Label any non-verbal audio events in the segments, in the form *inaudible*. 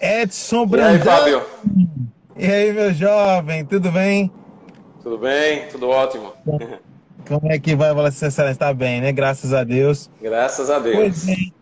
Edson Brandão. E aí, Fábio? E aí, meu jovem, tudo bem? Tudo bem, tudo ótimo. Como é que vai, Vossa Excelência? Está bem, né? Graças a Deus. Graças a Deus. Pois bem,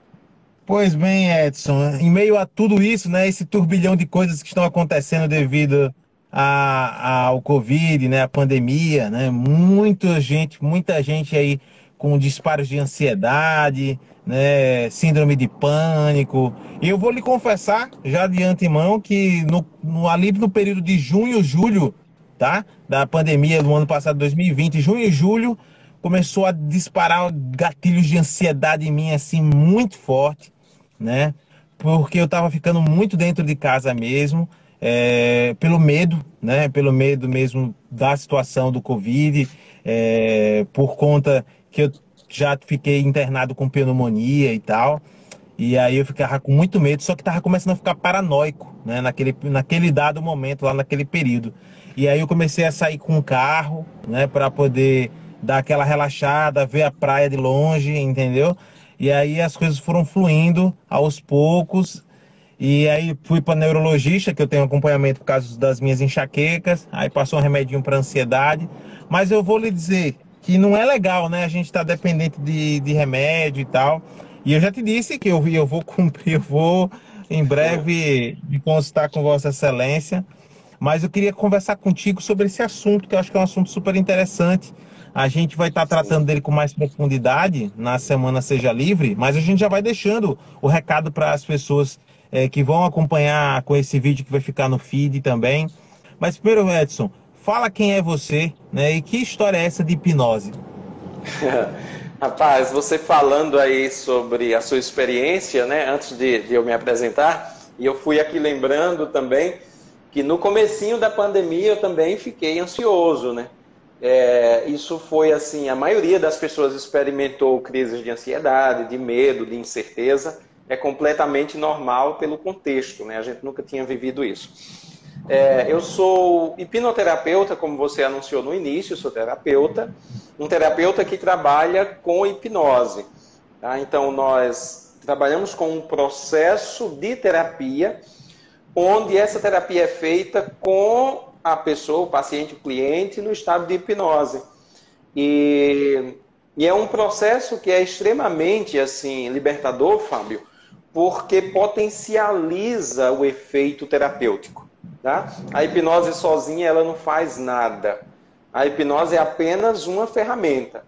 pois bem, Edson, em meio a tudo isso, né? Esse turbilhão de coisas que estão acontecendo devido a, ao Covid, né? A pandemia, né? Muita gente, muita gente aí com disparos de ansiedade, né, síndrome de pânico. E eu vou lhe confessar, já de antemão, que no, no, ali no período de junho, julho, tá? Da pandemia do ano passado, 2020, junho e julho, começou a disparar gatilhos de ansiedade em mim, assim, muito forte, né? Porque eu estava ficando muito dentro de casa mesmo, é, pelo medo, né? Pelo medo mesmo da situação do Covid, é, por conta que eu já fiquei internado com pneumonia e tal. E aí eu ficava com muito medo, só que tava começando a ficar paranoico, né? Naquele, naquele dado momento, lá naquele período. E aí eu comecei a sair com o carro, né? Para poder dar aquela relaxada, ver a praia de longe, entendeu? E aí as coisas foram fluindo aos poucos. E aí fui para neurologista, que eu tenho acompanhamento por causa das minhas enxaquecas. Aí passou um remedinho para ansiedade. Mas eu vou lhe dizer, que não é legal, né? A gente está dependente de, de remédio e tal. E eu já te disse que eu, eu vou *laughs* cumprir, eu vou em breve me consultar com Vossa Excelência. Mas eu queria conversar contigo sobre esse assunto, que eu acho que é um assunto super interessante. A gente vai estar tá tratando dele com mais profundidade na semana Seja Livre, mas a gente já vai deixando o recado para as pessoas é, que vão acompanhar com esse vídeo que vai ficar no feed também. Mas primeiro, Edson, fala quem é você, né? E que história é essa de hipnose? *laughs* Rapaz, você falando aí sobre a sua experiência, né? Antes de, de eu me apresentar, e eu fui aqui lembrando também que no comecinho da pandemia eu também fiquei ansioso, né? É, isso foi assim, a maioria das pessoas experimentou crises de ansiedade, de medo, de incerteza. É completamente normal pelo contexto, né? A gente nunca tinha vivido isso. É, eu sou hipnoterapeuta, como você anunciou no início, sou terapeuta, um terapeuta que trabalha com hipnose. Tá? Então, nós trabalhamos com um processo de terapia, onde essa terapia é feita com a pessoa, o paciente, o cliente, no estado de hipnose. E, e é um processo que é extremamente assim libertador, Fábio, porque potencializa o efeito terapêutico. Tá? A hipnose sozinha ela não faz nada. A hipnose é apenas uma ferramenta.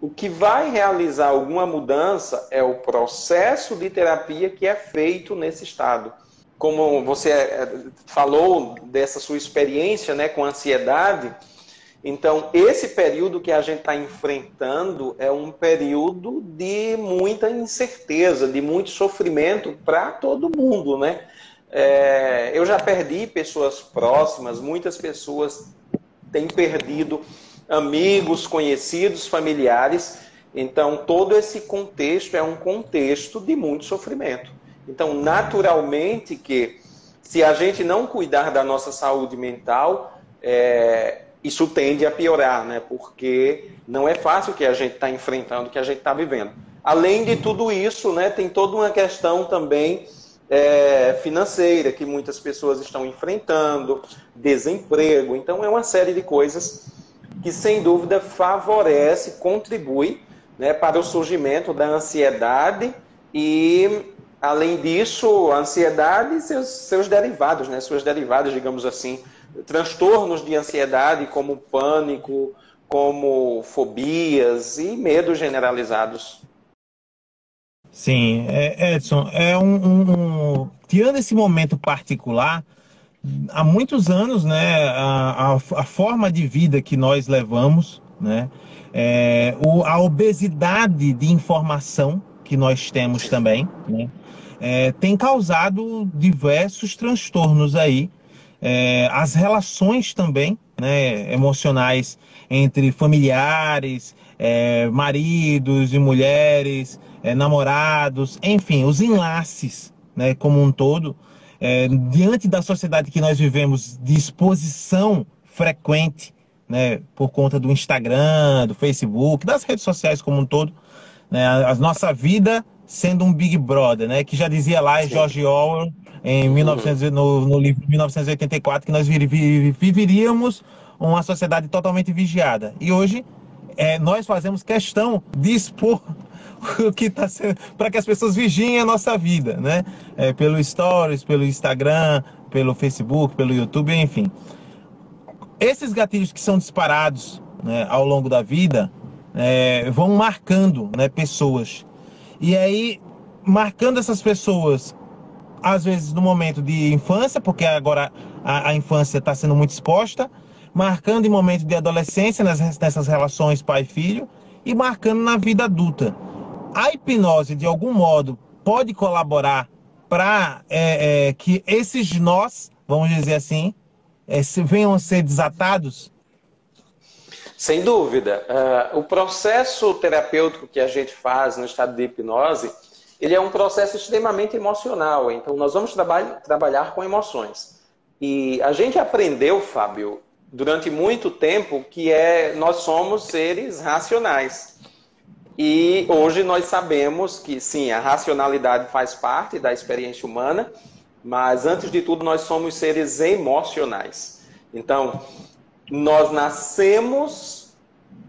O que vai realizar alguma mudança é o processo de terapia que é feito nesse estado. Como você é, falou dessa sua experiência né, com ansiedade, então esse período que a gente está enfrentando é um período de muita incerteza, de muito sofrimento para todo mundo, né? É, eu já perdi pessoas próximas, muitas pessoas têm perdido amigos, conhecidos, familiares. Então, todo esse contexto é um contexto de muito sofrimento. Então, naturalmente que se a gente não cuidar da nossa saúde mental, é, isso tende a piorar, né? Porque não é fácil o que a gente está enfrentando, o que a gente está vivendo. Além de tudo isso, né, tem toda uma questão também é, financeira que muitas pessoas estão enfrentando, desemprego. Então, é uma série de coisas que, sem dúvida, favorece, contribui né, para o surgimento da ansiedade e, além disso, a ansiedade e seus, seus derivados, né, suas derivadas, digamos assim, transtornos de ansiedade, como pânico, como fobias e medos generalizados. Sim, é, Edson, é um, um, tirando esse momento particular, há muitos anos, né, a, a, a forma de vida que nós levamos, né, é, o, a obesidade de informação que nós temos também, né, é, tem causado diversos transtornos aí, é, as relações também, né, emocionais entre familiares, é, maridos e mulheres, é, namorados, enfim, os enlaces, né, como um todo, é, diante da sociedade que nós vivemos de exposição frequente, né, por conta do Instagram, do Facebook, das redes sociais como um todo, né, a, nossa vida sendo um Big Brother, né? Que já dizia lá em George Orwell em 1900, no, no livro 1984 que nós viveríamos uma sociedade totalmente vigiada. E hoje é, nós fazemos questão de expor *laughs* o que está sendo para que as pessoas vigiem a nossa vida, né? É, pelo Stories, pelo Instagram, pelo Facebook, pelo YouTube, enfim. Esses gatilhos que são disparados né, ao longo da vida é, vão marcando né, pessoas. E aí, marcando essas pessoas, às vezes no momento de infância, porque agora a, a infância está sendo muito exposta, marcando em momento de adolescência, nessas, relações pai-filho, e marcando na vida adulta. A hipnose, de algum modo, pode colaborar para é, é, que esses nós, vamos dizer assim, é, se, venham a ser desatados? Sem dúvida. Uh, o processo terapêutico que a gente faz no estado de hipnose, ele é um processo extremamente emocional. Então, nós vamos traba trabalhar com emoções. E a gente aprendeu, Fábio, durante muito tempo, que é nós somos seres racionais. E hoje nós sabemos que sim, a racionalidade faz parte da experiência humana, mas antes de tudo nós somos seres emocionais. Então, nós nascemos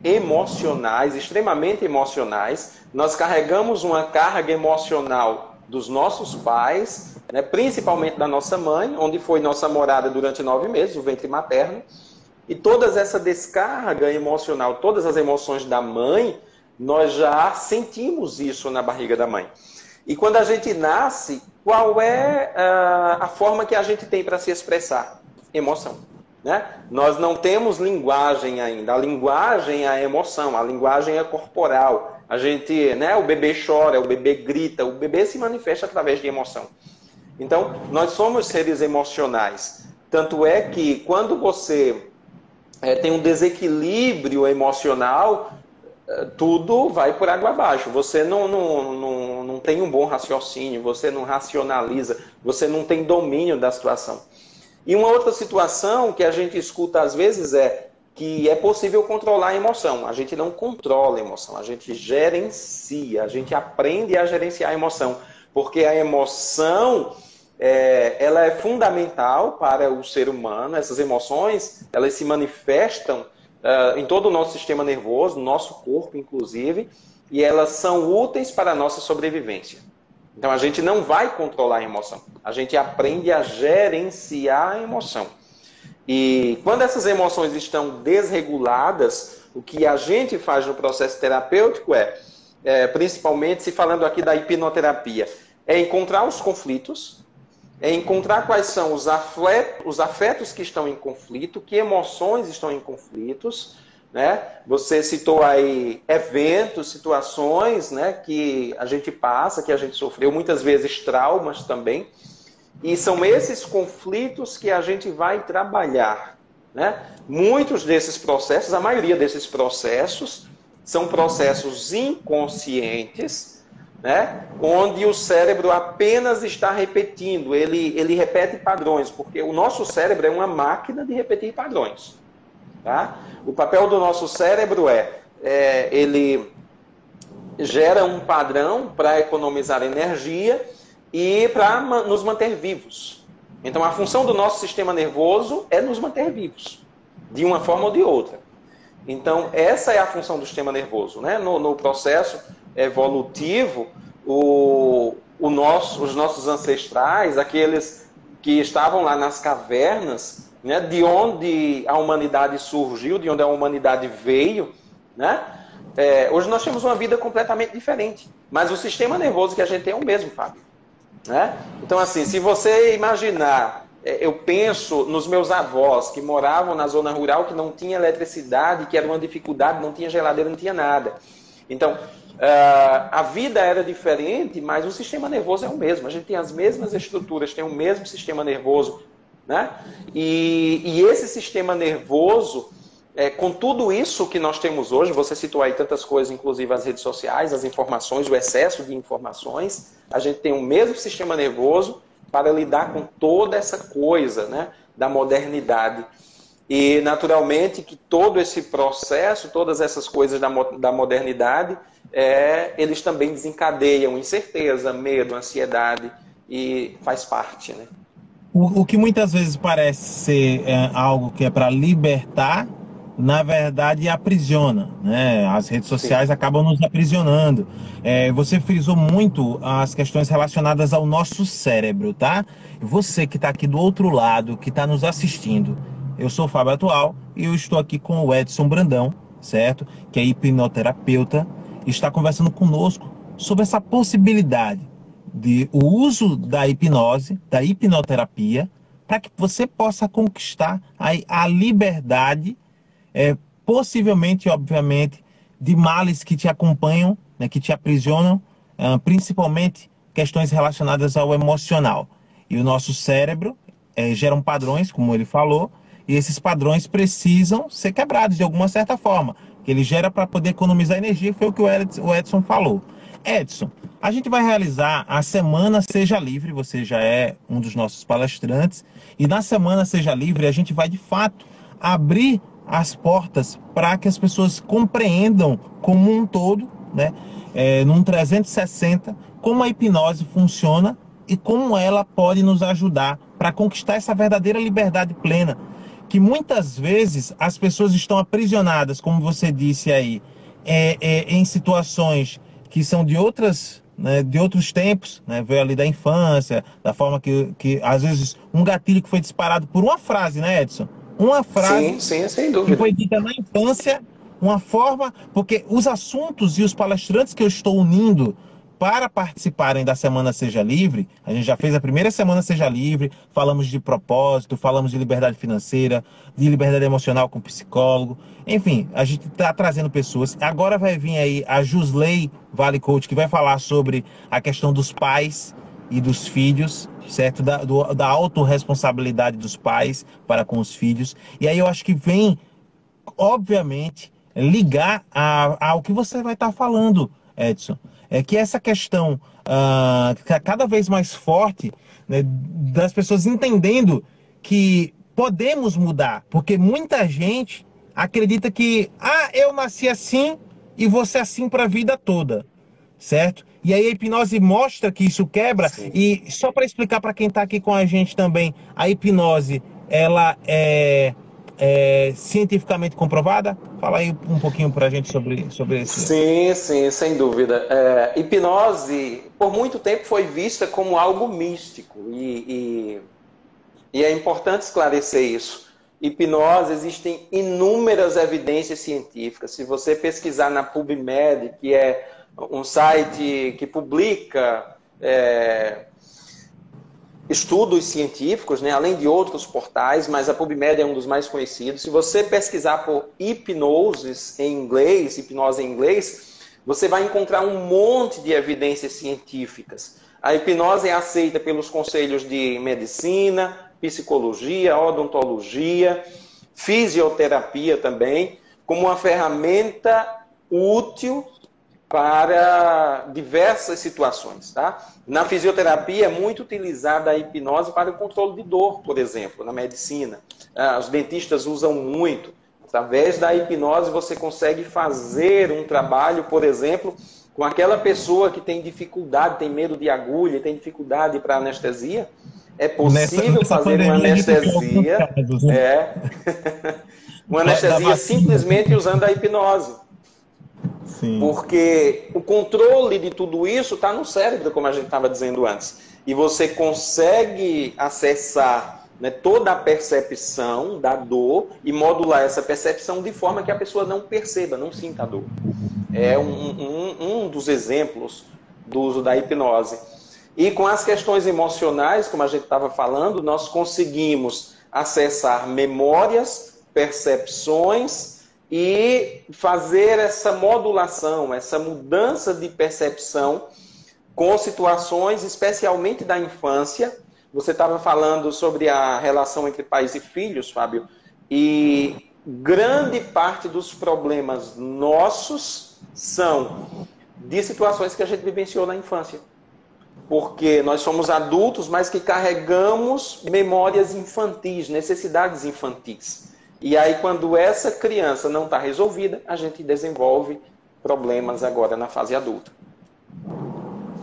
emocionais, extremamente emocionais, nós carregamos uma carga emocional dos nossos pais, né, principalmente da nossa mãe, onde foi nossa morada durante nove meses, o ventre materno, e toda essa descarga emocional, todas as emoções da mãe, nós já sentimos isso na barriga da mãe. E quando a gente nasce, qual é uh, a forma que a gente tem para se expressar? Emoção. Né? Nós não temos linguagem ainda. A linguagem é a emoção, a linguagem é corporal. A gente, né, o bebê chora, o bebê grita, o bebê se manifesta através de emoção. Então, nós somos seres emocionais. Tanto é que quando você é, tem um desequilíbrio emocional, tudo vai por água abaixo. Você não, não, não, não tem um bom raciocínio, você não racionaliza, você não tem domínio da situação. E uma outra situação que a gente escuta às vezes é que é possível controlar a emoção. A gente não controla a emoção, a gente gerencia, a gente aprende a gerenciar a emoção. Porque a emoção é, ela é fundamental para o ser humano. Essas emoções elas se manifestam uh, em todo o nosso sistema nervoso, no nosso corpo, inclusive, e elas são úteis para a nossa sobrevivência. Então a gente não vai controlar a emoção, a gente aprende a gerenciar a emoção. E quando essas emoções estão desreguladas, o que a gente faz no processo terapêutico é, é principalmente se falando aqui da hipnoterapia, é encontrar os conflitos, é encontrar quais são os afetos, os afetos que estão em conflito, que emoções estão em conflitos, né? Você citou aí eventos, situações né, que a gente passa, que a gente sofreu, muitas vezes traumas também. E são esses conflitos que a gente vai trabalhar. Né? Muitos desses processos, a maioria desses processos, são processos inconscientes, né? onde o cérebro apenas está repetindo, ele, ele repete padrões, porque o nosso cérebro é uma máquina de repetir padrões. Tá? O papel do nosso cérebro é, é ele gera um padrão para economizar energia e para nos manter vivos. Então, a função do nosso sistema nervoso é nos manter vivos, de uma forma ou de outra. Então, essa é a função do sistema nervoso. Né? No, no processo evolutivo, o, o nosso, os nossos ancestrais, aqueles que estavam lá nas cavernas, né, de onde a humanidade surgiu, de onde a humanidade veio, né? É, hoje nós temos uma vida completamente diferente, mas o sistema nervoso que a gente tem é o mesmo, Fábio. Né? Então, assim, se você imaginar, é, eu penso nos meus avós que moravam na zona rural, que não tinha eletricidade, que era uma dificuldade, não tinha geladeira, não tinha nada. Então, uh, a vida era diferente, mas o sistema nervoso é o mesmo. A gente tem as mesmas estruturas, tem o mesmo sistema nervoso, né? E, e esse sistema nervoso, é, com tudo isso que nós temos hoje, você citou aí tantas coisas, inclusive as redes sociais, as informações, o excesso de informações, a gente tem o mesmo sistema nervoso para lidar com toda essa coisa né, da modernidade. E, naturalmente, que todo esse processo, todas essas coisas da, da modernidade, é, eles também desencadeiam incerteza, medo, ansiedade, e faz parte, né? O, o que muitas vezes parece ser é, algo que é para libertar, na verdade aprisiona. Né? As redes sociais Sim. acabam nos aprisionando. É, você frisou muito as questões relacionadas ao nosso cérebro, tá? Você que está aqui do outro lado, que está nos assistindo, eu sou o Fábio Atual e eu estou aqui com o Edson Brandão, certo? Que é hipnoterapeuta, e está conversando conosco sobre essa possibilidade de o uso da hipnose, da hipnoterapia, para que você possa conquistar a, a liberdade, é, possivelmente, obviamente, de males que te acompanham, né, que te aprisionam, é, principalmente questões relacionadas ao emocional. E o nosso cérebro é, geram padrões, como ele falou, e esses padrões precisam ser quebrados de alguma certa forma, que ele gera para poder economizar energia, foi o que o Edson falou. Edson, a gente vai realizar a Semana Seja Livre, você já é um dos nossos palestrantes, e na Semana Seja Livre a gente vai de fato abrir as portas para que as pessoas compreendam como um todo, né, é, num 360, como a hipnose funciona e como ela pode nos ajudar para conquistar essa verdadeira liberdade plena, que muitas vezes as pessoas estão aprisionadas, como você disse aí, é, é, em situações que são de outras né, de outros tempos, né, veio ali da infância, da forma que, que, às vezes, um gatilho que foi disparado por uma frase, né, Edson? Uma frase sim, sim, sem dúvida. que foi dita na infância, uma forma, porque os assuntos e os palestrantes que eu estou unindo para participarem da Semana Seja Livre, a gente já fez a primeira Semana Seja Livre, falamos de propósito, falamos de liberdade financeira, de liberdade emocional com psicólogo, enfim, a gente está trazendo pessoas. Agora vai vir aí a Jusley Vale Coach, que vai falar sobre a questão dos pais e dos filhos, certo? Da, do, da autorresponsabilidade dos pais para com os filhos. E aí eu acho que vem, obviamente, ligar a, ao que você vai estar tá falando, Edson é que essa questão uh, cada vez mais forte né, das pessoas entendendo que podemos mudar, porque muita gente acredita que ah, eu nasci assim e vou ser assim para a vida toda, certo? E aí a hipnose mostra que isso quebra Sim. e só para explicar para quem está aqui com a gente também, a hipnose ela é é, cientificamente comprovada? Fala aí um pouquinho para a gente sobre, sobre isso. Sim, sim, sem dúvida. É, hipnose, por muito tempo, foi vista como algo místico e, e, e é importante esclarecer isso. Hipnose, existem inúmeras evidências científicas. Se você pesquisar na PubMed, que é um site que publica é, estudos científicos, né, além de outros portais, mas a PubMed é um dos mais conhecidos. Se você pesquisar por hipnoses em inglês, hipnose em inglês, você vai encontrar um monte de evidências científicas. A hipnose é aceita pelos conselhos de medicina, psicologia, odontologia, fisioterapia também, como uma ferramenta útil para diversas situações. Tá? Na fisioterapia é muito utilizada a hipnose para o controle de dor, por exemplo, na medicina. Ah, os dentistas usam muito. Através da hipnose você consegue fazer um trabalho, por exemplo, com aquela pessoa que tem dificuldade, tem medo de agulha, tem dificuldade para anestesia. É possível nessa, fazer uma anestesia. Né? É. *laughs* uma anestesia simplesmente usando a hipnose. Porque o controle de tudo isso está no cérebro, como a gente estava dizendo antes. E você consegue acessar né, toda a percepção da dor e modular essa percepção de forma que a pessoa não perceba, não sinta a dor. É um, um, um dos exemplos do uso da hipnose. E com as questões emocionais, como a gente estava falando, nós conseguimos acessar memórias, percepções e fazer essa modulação, essa mudança de percepção com situações, especialmente da infância. Você estava falando sobre a relação entre pais e filhos, Fábio, e grande parte dos problemas nossos são de situações que a gente vivenciou na infância. Porque nós somos adultos, mas que carregamos memórias infantis, necessidades infantis. E aí, quando essa criança não está resolvida, a gente desenvolve problemas agora na fase adulta.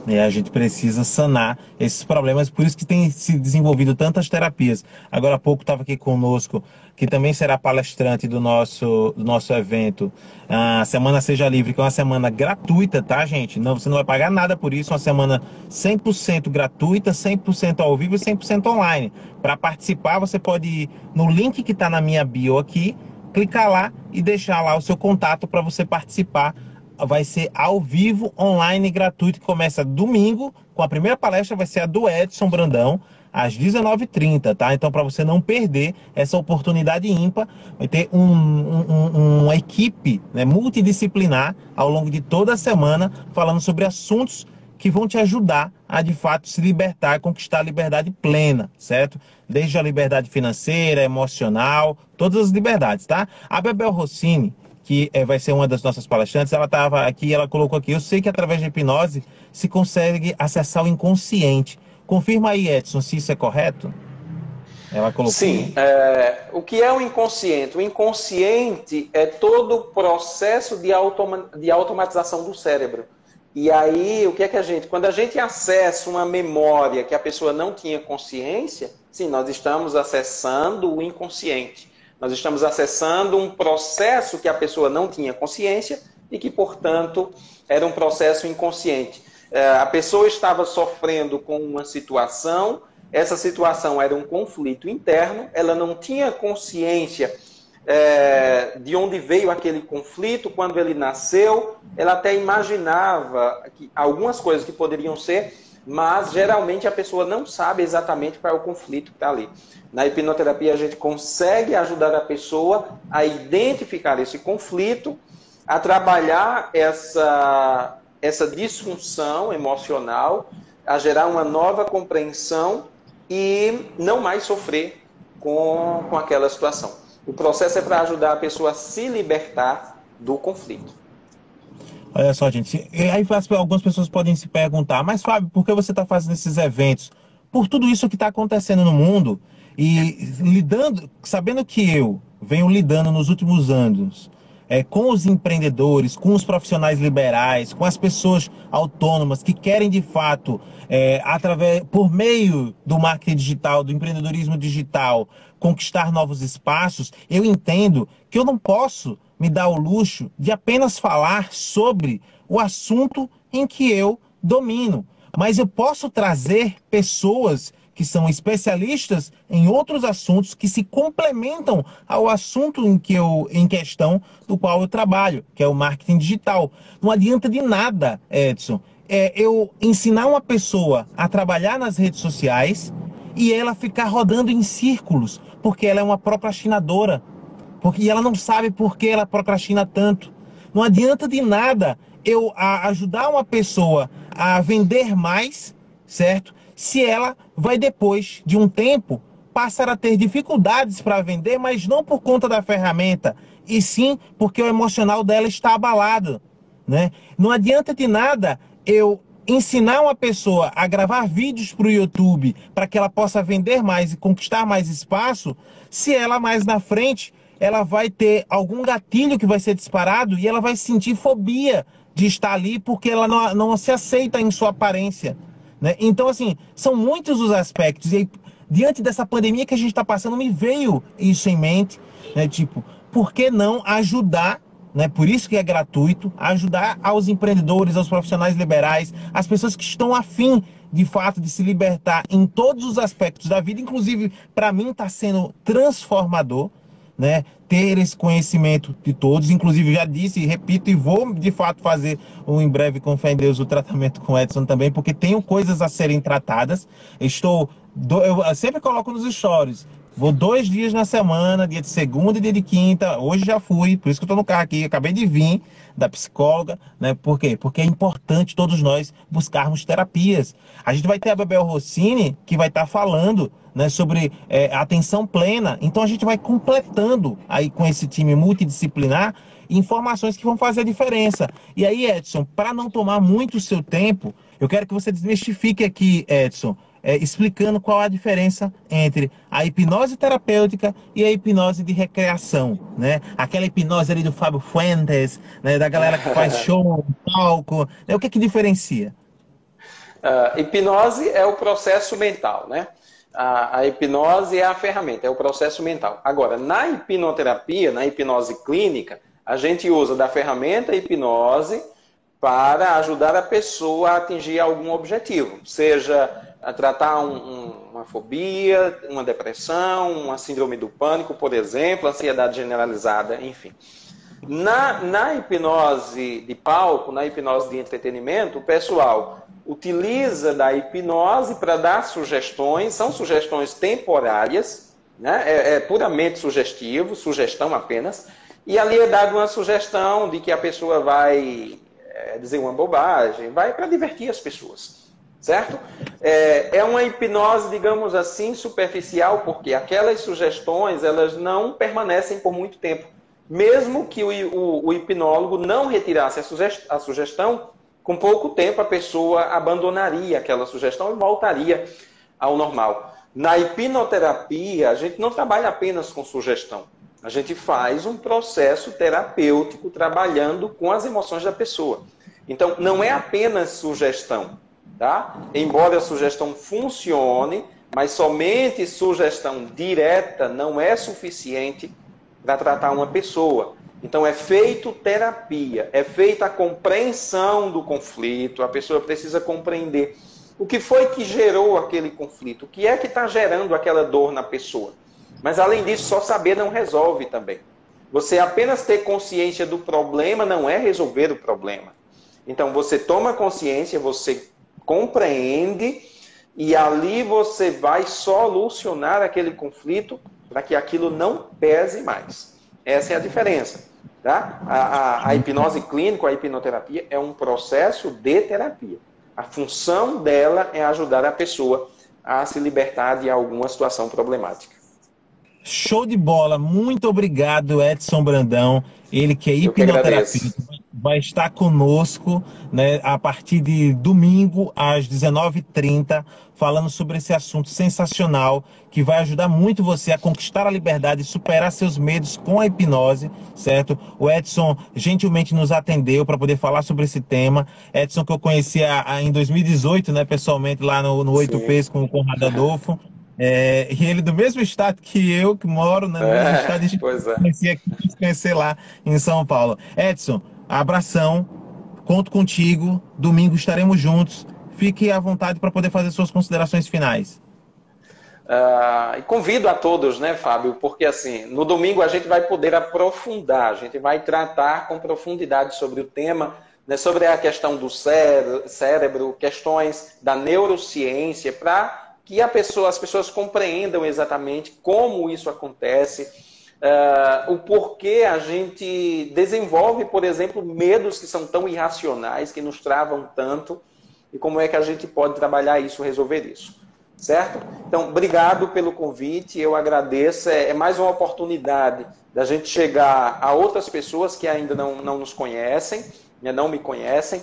E a gente precisa sanar esses problemas, por isso que tem se desenvolvido tantas terapias. Agora há pouco estava aqui conosco, que também será palestrante do nosso, do nosso evento, a Semana Seja Livre, que é uma semana gratuita, tá, gente? Não, você não vai pagar nada por isso, uma semana 100% gratuita, 100% ao vivo e 100% online. Para participar, você pode ir no link que está na minha bio aqui, clicar lá e deixar lá o seu contato para você participar vai ser ao vivo, online, gratuito, que começa domingo, com a primeira palestra vai ser a do Edson Brandão, às 19h30, tá? Então, para você não perder essa oportunidade ímpar, vai ter um, um, uma equipe né, multidisciplinar ao longo de toda a semana, falando sobre assuntos que vão te ajudar a de fato se libertar, conquistar a liberdade plena, certo? Desde a liberdade financeira, emocional, todas as liberdades, tá? A Bebel Rossini, que é, vai ser uma das nossas palestrantes, ela estava aqui, ela colocou aqui, eu sei que através da hipnose se consegue acessar o inconsciente. Confirma aí, Edson, se isso é correto? Ela colocou. Sim. É, o que é o inconsciente? O inconsciente é todo o processo de, automa de automatização do cérebro. E aí, o que é que a gente. Quando a gente acessa uma memória que a pessoa não tinha consciência, sim, nós estamos acessando o inconsciente. Nós estamos acessando um processo que a pessoa não tinha consciência e que, portanto, era um processo inconsciente. É, a pessoa estava sofrendo com uma situação, essa situação era um conflito interno, ela não tinha consciência é, de onde veio aquele conflito, quando ele nasceu, ela até imaginava que algumas coisas que poderiam ser mas geralmente a pessoa não sabe exatamente qual é o conflito que está ali. Na hipnoterapia, a gente consegue ajudar a pessoa a identificar esse conflito, a trabalhar essa, essa disfunção emocional, a gerar uma nova compreensão e não mais sofrer com, com aquela situação. O processo é para ajudar a pessoa a se libertar do conflito. Olha só, gente. Aí algumas pessoas podem se perguntar, mas Fábio, por que você está fazendo esses eventos? Por tudo isso que está acontecendo no mundo e lidando, sabendo que eu venho lidando nos últimos anos é, com os empreendedores, com os profissionais liberais, com as pessoas autônomas que querem de fato, é, através, por meio do marketing digital, do empreendedorismo digital, conquistar novos espaços, eu entendo que eu não posso me dar o luxo de apenas falar sobre o assunto em que eu domino, mas eu posso trazer pessoas que são especialistas em outros assuntos que se complementam ao assunto em, que eu, em questão do qual eu trabalho, que é o marketing digital. Não adianta de nada, Edson, é, eu ensinar uma pessoa a trabalhar nas redes sociais e ela ficar rodando em círculos, porque ela é uma procrastinadora, porque ela não sabe por que ela procrastina tanto. Não adianta de nada eu ajudar uma pessoa a vender mais, certo? Se ela vai depois de um tempo passar a ter dificuldades para vender, mas não por conta da ferramenta, e sim porque o emocional dela está abalado, né? Não adianta de nada eu ensinar uma pessoa a gravar vídeos para o YouTube para que ela possa vender mais e conquistar mais espaço, se ela mais na frente ela vai ter algum gatilho que vai ser disparado e ela vai sentir fobia de estar ali porque ela não, não se aceita em sua aparência. Né? Então, assim, são muitos os aspectos. E aí, diante dessa pandemia que a gente está passando, me veio isso em mente, né? Tipo, por que não ajudar, né? Por isso que é gratuito, ajudar aos empreendedores, aos profissionais liberais, as pessoas que estão afim de fato de se libertar em todos os aspectos da vida, inclusive para mim está sendo transformador né, ter esse conhecimento de todos. Inclusive, já disse e repito, e vou de fato fazer um, em breve com fé em Deus o tratamento com Edson também, porque tenho coisas a serem tratadas. Estou. Eu sempre coloco nos stories. Vou dois dias na semana, dia de segunda e dia de quinta. Hoje já fui, por isso que eu estou no carro aqui. Acabei de vir da psicóloga, né? Por quê? Porque é importante todos nós buscarmos terapias. A gente vai ter a Bebel Rossini que vai estar tá falando né, sobre é, atenção plena. Então a gente vai completando aí com esse time multidisciplinar informações que vão fazer a diferença. E aí, Edson, para não tomar muito o seu tempo, eu quero que você desmistifique aqui, Edson, é, explicando qual a diferença entre a hipnose terapêutica e a hipnose de recreação, né? Aquela hipnose ali do Fábio Fuentes, né? da galera que faz *laughs* show palco, né? o que que diferencia? Uh, hipnose é o processo mental, né? A, a, hipnose é a ferramenta, é o processo mental. Agora, na hipnoterapia, na hipnose clínica, a gente usa da ferramenta hipnose para ajudar a pessoa a atingir algum objetivo, seja a tratar um, um, uma fobia, uma depressão, uma síndrome do pânico, por exemplo, ansiedade generalizada, enfim. Na, na hipnose de palco, na hipnose de entretenimento, o pessoal utiliza da hipnose para dar sugestões, são sugestões temporárias, né? é, é puramente sugestivo, sugestão apenas, e ali é dada uma sugestão de que a pessoa vai é, dizer uma bobagem, vai para divertir as pessoas. Certo? É, é uma hipnose, digamos assim, superficial, porque aquelas sugestões elas não permanecem por muito tempo. Mesmo que o, o, o hipnólogo não retirasse a, sugest, a sugestão, com pouco tempo a pessoa abandonaria aquela sugestão e voltaria ao normal. Na hipnoterapia, a gente não trabalha apenas com sugestão. A gente faz um processo terapêutico trabalhando com as emoções da pessoa. Então, não é apenas sugestão, tá? Embora a sugestão funcione, mas somente sugestão direta não é suficiente para tratar uma pessoa. Então, é feito terapia, é feita a compreensão do conflito, a pessoa precisa compreender o que foi que gerou aquele conflito, o que é que está gerando aquela dor na pessoa. Mas além disso, só saber não resolve também. Você apenas ter consciência do problema não é resolver o problema. Então você toma consciência, você compreende e ali você vai solucionar aquele conflito para que aquilo não pese mais. Essa é a diferença. Tá? A, a, a hipnose clínica, a hipnoterapia, é um processo de terapia. A função dela é ajudar a pessoa a se libertar de alguma situação problemática. Show de bola. Muito obrigado, Edson Brandão. Ele que é hipnoterapeuta, vai estar conosco né, a partir de domingo às 19h30, falando sobre esse assunto sensacional que vai ajudar muito você a conquistar a liberdade e superar seus medos com a hipnose, certo? O Edson gentilmente nos atendeu para poder falar sobre esse tema. Edson que eu conhecia em 2018, né, pessoalmente lá no, no 8Ps com o Conrado Adolfo. É, e ele do mesmo estado que eu, que moro né, no é, mesmo estado, a gente pois é. conhecia aqui, conhecer lá em São Paulo. Edson, abração, conto contigo, domingo estaremos juntos. Fique à vontade para poder fazer suas considerações finais. Uh, e convido a todos, né, Fábio, porque assim, no domingo a gente vai poder aprofundar, a gente vai tratar com profundidade sobre o tema, né, sobre a questão do cérebro, questões da neurociência, para que pessoa, as pessoas compreendam exatamente como isso acontece, uh, o porquê a gente desenvolve, por exemplo, medos que são tão irracionais, que nos travam tanto, e como é que a gente pode trabalhar isso, resolver isso. Certo? Então, obrigado pelo convite, eu agradeço. É, é mais uma oportunidade da gente chegar a outras pessoas que ainda não, não nos conhecem, né, não me conhecem,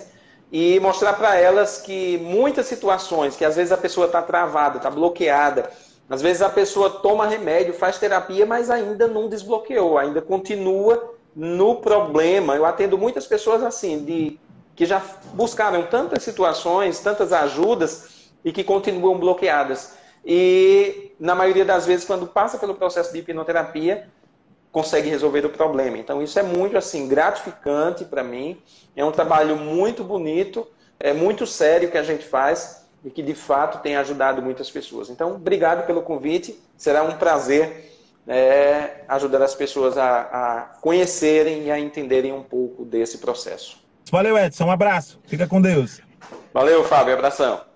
e mostrar para elas que muitas situações, que às vezes a pessoa está travada, está bloqueada, às vezes a pessoa toma remédio, faz terapia, mas ainda não desbloqueou, ainda continua no problema. Eu atendo muitas pessoas assim, de que já buscaram tantas situações, tantas ajudas e que continuam bloqueadas. E na maioria das vezes, quando passa pelo processo de hipnoterapia, consegue resolver o problema. Então isso é muito assim gratificante para mim. É um trabalho muito bonito, é muito sério que a gente faz e que de fato tem ajudado muitas pessoas. Então obrigado pelo convite. Será um prazer é, ajudar as pessoas a, a conhecerem e a entenderem um pouco desse processo. Valeu, Edson. Um abraço. Fica com Deus. Valeu, Fábio. Abração.